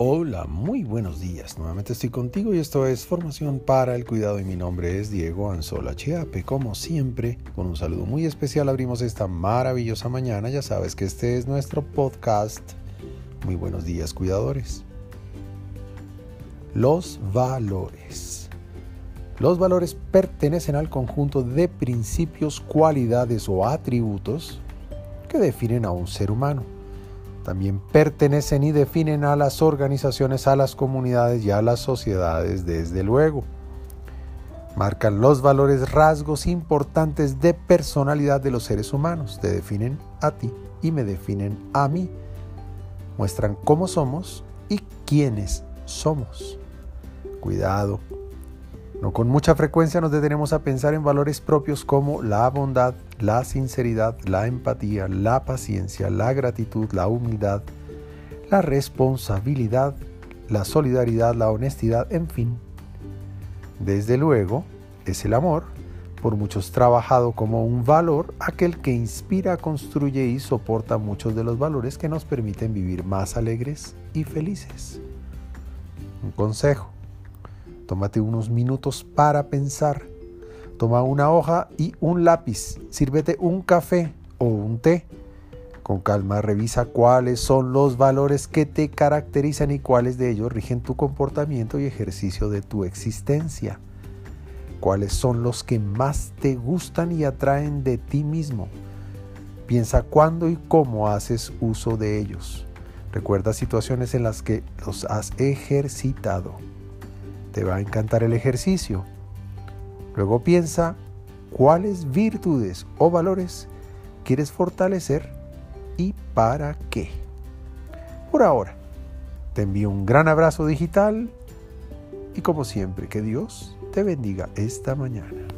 Hola, muy buenos días. Nuevamente estoy contigo y esto es Formación para el Cuidado y mi nombre es Diego Anzola Chiape. Como siempre, con un saludo muy especial abrimos esta maravillosa mañana. Ya sabes que este es nuestro podcast. Muy buenos días, cuidadores. Los valores. Los valores pertenecen al conjunto de principios, cualidades o atributos que definen a un ser humano también pertenecen y definen a las organizaciones, a las comunidades y a las sociedades, desde luego. Marcan los valores, rasgos importantes de personalidad de los seres humanos. Te definen a ti y me definen a mí. Muestran cómo somos y quiénes somos. Cuidado, no con mucha frecuencia nos detenemos a pensar en valores propios como la bondad, la sinceridad, la empatía, la paciencia, la gratitud, la humildad, la responsabilidad, la solidaridad, la honestidad, en fin. Desde luego, es el amor, por muchos trabajado como un valor, aquel que inspira, construye y soporta muchos de los valores que nos permiten vivir más alegres y felices. Un consejo Tómate unos minutos para pensar. Toma una hoja y un lápiz. Sírvete un café o un té. Con calma revisa cuáles son los valores que te caracterizan y cuáles de ellos rigen tu comportamiento y ejercicio de tu existencia. Cuáles son los que más te gustan y atraen de ti mismo. Piensa cuándo y cómo haces uso de ellos. Recuerda situaciones en las que los has ejercitado te va a encantar el ejercicio. Luego piensa cuáles virtudes o valores quieres fortalecer y para qué. Por ahora, te envío un gran abrazo digital y como siempre, que Dios te bendiga esta mañana.